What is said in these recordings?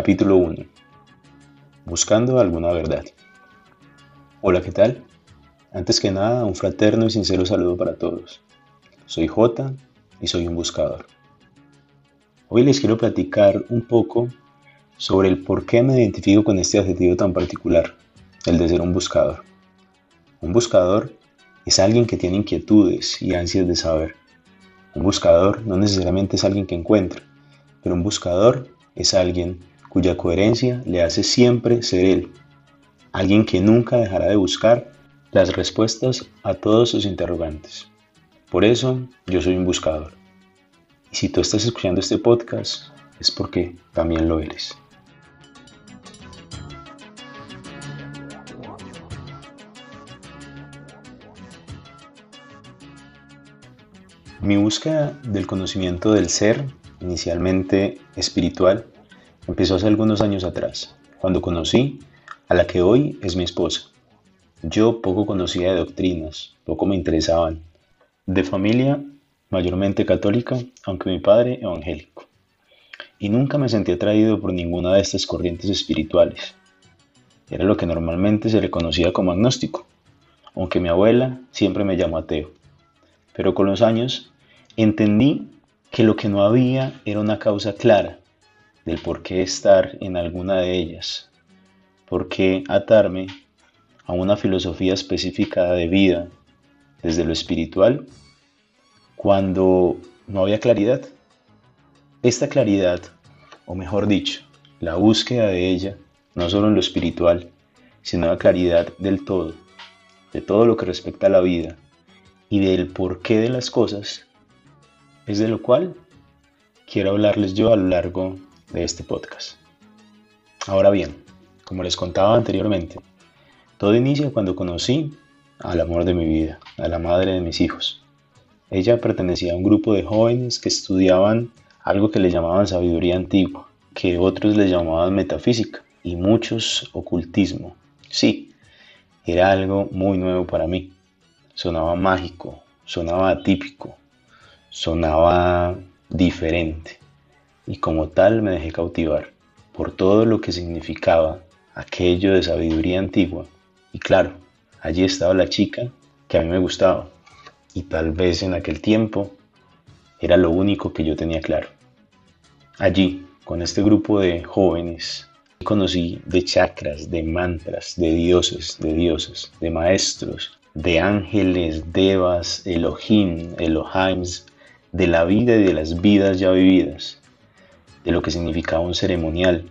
Capítulo 1. Buscando alguna verdad. Hola, ¿qué tal? Antes que nada, un fraterno y sincero saludo para todos. Soy J y soy un buscador. Hoy les quiero platicar un poco sobre el por qué me identifico con este adjetivo tan particular, el de ser un buscador. Un buscador es alguien que tiene inquietudes y ansias de saber. Un buscador no necesariamente es alguien que encuentra, pero un buscador es alguien cuya coherencia le hace siempre ser él, alguien que nunca dejará de buscar las respuestas a todos sus interrogantes. Por eso yo soy un buscador. Y si tú estás escuchando este podcast es porque también lo eres. Mi búsqueda del conocimiento del ser, inicialmente espiritual, empezó hace algunos años atrás, cuando conocí a la que hoy es mi esposa. Yo poco conocía de doctrinas, poco me interesaban. De familia mayormente católica, aunque mi padre evangélico. Y nunca me sentí atraído por ninguna de estas corrientes espirituales. Era lo que normalmente se le conocía como agnóstico, aunque mi abuela siempre me llamó ateo. Pero con los años entendí que lo que no había era una causa clara del por qué estar en alguna de ellas, por qué atarme a una filosofía específica de vida desde lo espiritual cuando no había claridad. Esta claridad, o mejor dicho, la búsqueda de ella, no solo en lo espiritual, sino la claridad del todo, de todo lo que respecta a la vida y del porqué de las cosas, es de lo cual quiero hablarles yo a lo largo de este podcast. Ahora bien, como les contaba anteriormente, todo inicia cuando conocí al amor de mi vida, a la madre de mis hijos. Ella pertenecía a un grupo de jóvenes que estudiaban algo que le llamaban sabiduría antigua, que otros le llamaban metafísica y muchos ocultismo. Sí, era algo muy nuevo para mí. Sonaba mágico, sonaba atípico, sonaba diferente y como tal me dejé cautivar por todo lo que significaba aquello de sabiduría antigua. Y claro, allí estaba la chica que a mí me gustaba y tal vez en aquel tiempo era lo único que yo tenía claro. Allí, con este grupo de jóvenes, conocí de chakras, de mantras, de dioses, de dioses, de maestros, de ángeles, devas, Elohim, Elohims, de la vida y de las vidas ya vividas, de lo que significaba un ceremonial.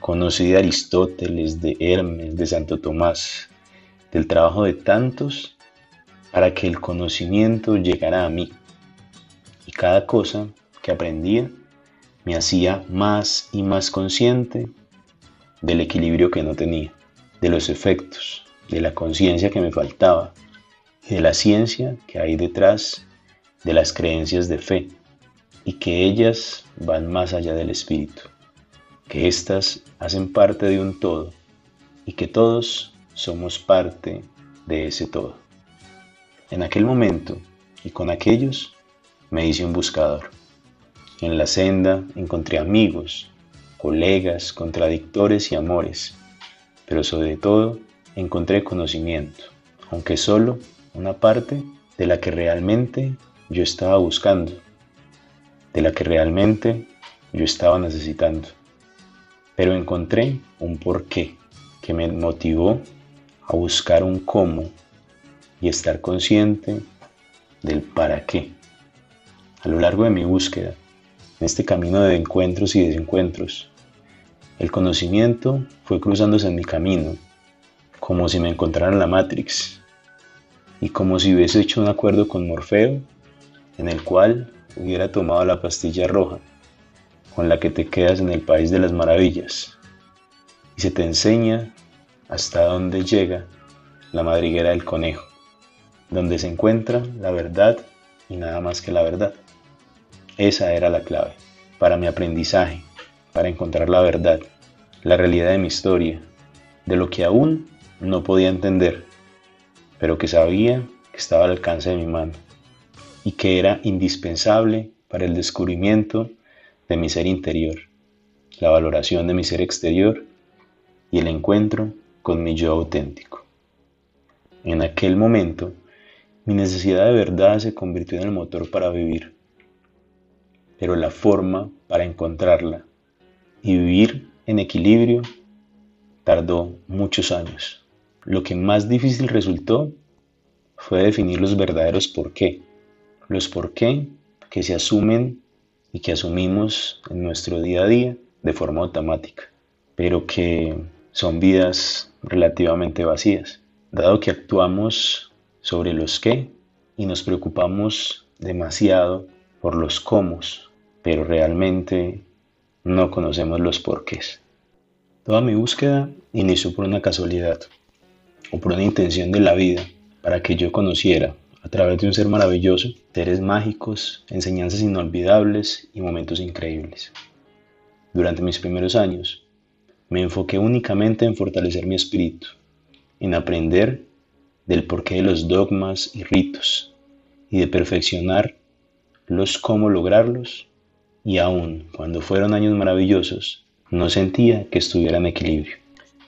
Conocí de Aristóteles, de Hermes, de Santo Tomás, del trabajo de tantos para que el conocimiento llegara a mí. Y cada cosa que aprendía me hacía más y más consciente del equilibrio que no tenía, de los efectos, de la conciencia que me faltaba y de la ciencia que hay detrás de las creencias de fe y que ellas van más allá del espíritu, que éstas hacen parte de un todo y que todos somos parte de ese todo. En aquel momento y con aquellos me hice un buscador. En la senda encontré amigos, colegas, contradictores y amores, pero sobre todo encontré conocimiento, aunque solo una parte de la que realmente yo estaba buscando de la que realmente yo estaba necesitando. Pero encontré un porqué que me motivó a buscar un cómo y estar consciente del para qué. A lo largo de mi búsqueda, en este camino de encuentros y desencuentros, el conocimiento fue cruzándose en mi camino, como si me encontrara en la Matrix, y como si hubiese hecho un acuerdo con Morfeo, en el cual hubiera tomado la pastilla roja, con la que te quedas en el país de las maravillas, y se te enseña hasta dónde llega la madriguera del conejo, donde se encuentra la verdad y nada más que la verdad. Esa era la clave para mi aprendizaje, para encontrar la verdad, la realidad de mi historia, de lo que aún no podía entender, pero que sabía que estaba al alcance de mi mano y que era indispensable para el descubrimiento de mi ser interior, la valoración de mi ser exterior y el encuentro con mi yo auténtico. En aquel momento, mi necesidad de verdad se convirtió en el motor para vivir, pero la forma para encontrarla y vivir en equilibrio tardó muchos años. Lo que más difícil resultó fue definir los verdaderos por qué, los por qué que se asumen y que asumimos en nuestro día a día de forma automática, pero que son vidas relativamente vacías, dado que actuamos sobre los qué y nos preocupamos demasiado por los cómo, pero realmente no conocemos los porqués. Toda mi búsqueda inició por una casualidad o por una intención de la vida para que yo conociera a través de un ser maravilloso, seres mágicos, enseñanzas inolvidables y momentos increíbles. Durante mis primeros años, me enfoqué únicamente en fortalecer mi espíritu, en aprender del porqué de los dogmas y ritos y de perfeccionar los cómo lograrlos y aún cuando fueron años maravillosos, no sentía que estuviera en equilibrio.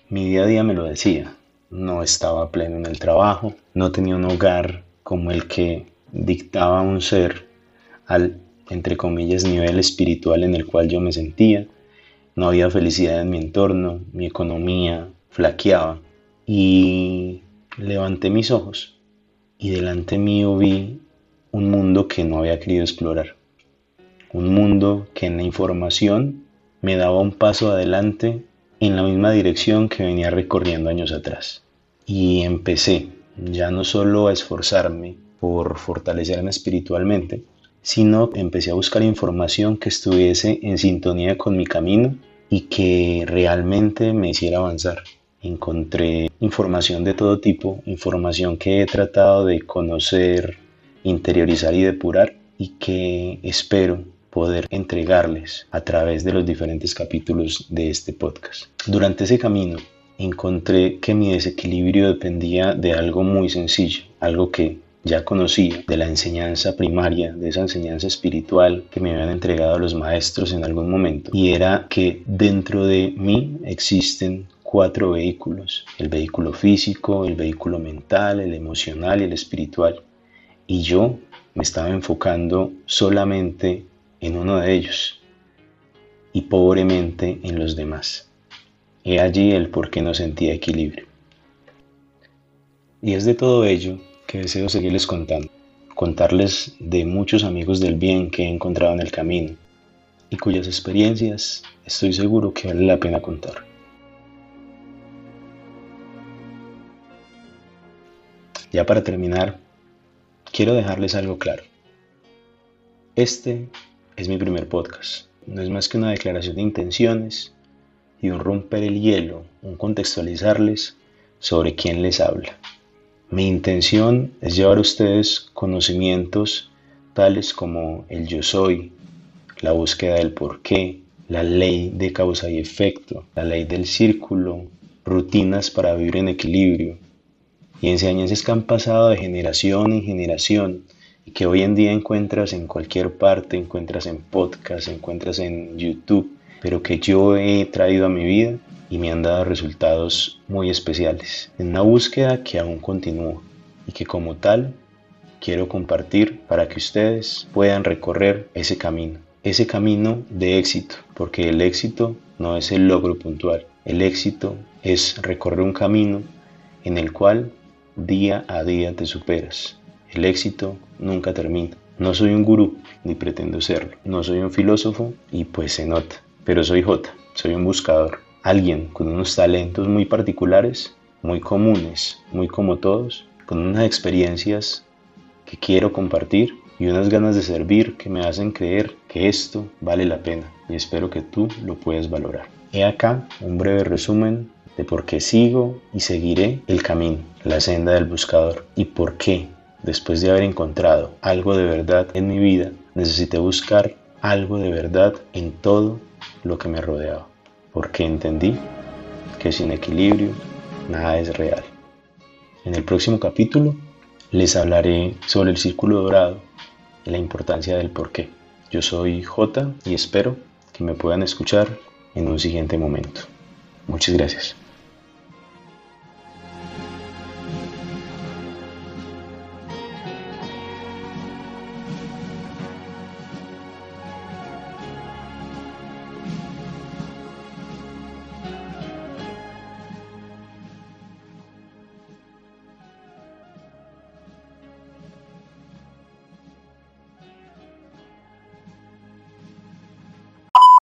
Mi día a día me lo decía, no estaba pleno en el trabajo, no tenía un hogar como el que dictaba un ser al, entre comillas, nivel espiritual en el cual yo me sentía. No había felicidad en mi entorno, mi economía flaqueaba. Y levanté mis ojos y delante mío vi un mundo que no había querido explorar. Un mundo que en la información me daba un paso adelante en la misma dirección que venía recorriendo años atrás. Y empecé ya no solo a esforzarme por fortalecerme espiritualmente, sino empecé a buscar información que estuviese en sintonía con mi camino y que realmente me hiciera avanzar. Encontré información de todo tipo, información que he tratado de conocer, interiorizar y depurar y que espero poder entregarles a través de los diferentes capítulos de este podcast. Durante ese camino encontré que mi desequilibrio dependía de algo muy sencillo, algo que ya conocía de la enseñanza primaria, de esa enseñanza espiritual que me habían entregado los maestros en algún momento, y era que dentro de mí existen cuatro vehículos, el vehículo físico, el vehículo mental, el emocional y el espiritual, y yo me estaba enfocando solamente en uno de ellos y pobremente en los demás. Allí el por qué no sentía equilibrio. Y es de todo ello que deseo seguirles contando, contarles de muchos amigos del bien que he encontrado en el camino y cuyas experiencias estoy seguro que vale la pena contar. Ya para terminar, quiero dejarles algo claro. Este es mi primer podcast. No es más que una declaración de intenciones y un romper el hielo, un contextualizarles sobre quién les habla. Mi intención es llevar a ustedes conocimientos tales como el yo soy, la búsqueda del porqué, la ley de causa y efecto, la ley del círculo, rutinas para vivir en equilibrio y enseñanzas que han pasado de generación en generación y que hoy en día encuentras en cualquier parte, encuentras en podcast, encuentras en YouTube pero que yo he traído a mi vida y me han dado resultados muy especiales. En una búsqueda que aún continúa y que como tal quiero compartir para que ustedes puedan recorrer ese camino. Ese camino de éxito, porque el éxito no es el logro puntual. El éxito es recorrer un camino en el cual día a día te superas. El éxito nunca termina. No soy un gurú, ni pretendo serlo. No soy un filósofo y pues se nota pero soy J, soy un buscador, alguien con unos talentos muy particulares, muy comunes, muy como todos, con unas experiencias que quiero compartir y unas ganas de servir que me hacen creer que esto vale la pena y espero que tú lo puedas valorar. He acá un breve resumen de por qué sigo y seguiré el camino, la senda del buscador y por qué, después de haber encontrado algo de verdad en mi vida, necesité buscar algo de verdad en todo lo que me rodeaba, porque entendí que sin equilibrio nada es real. En el próximo capítulo les hablaré sobre el círculo dorado y la importancia del porqué. Yo soy J y espero que me puedan escuchar en un siguiente momento. Muchas gracias.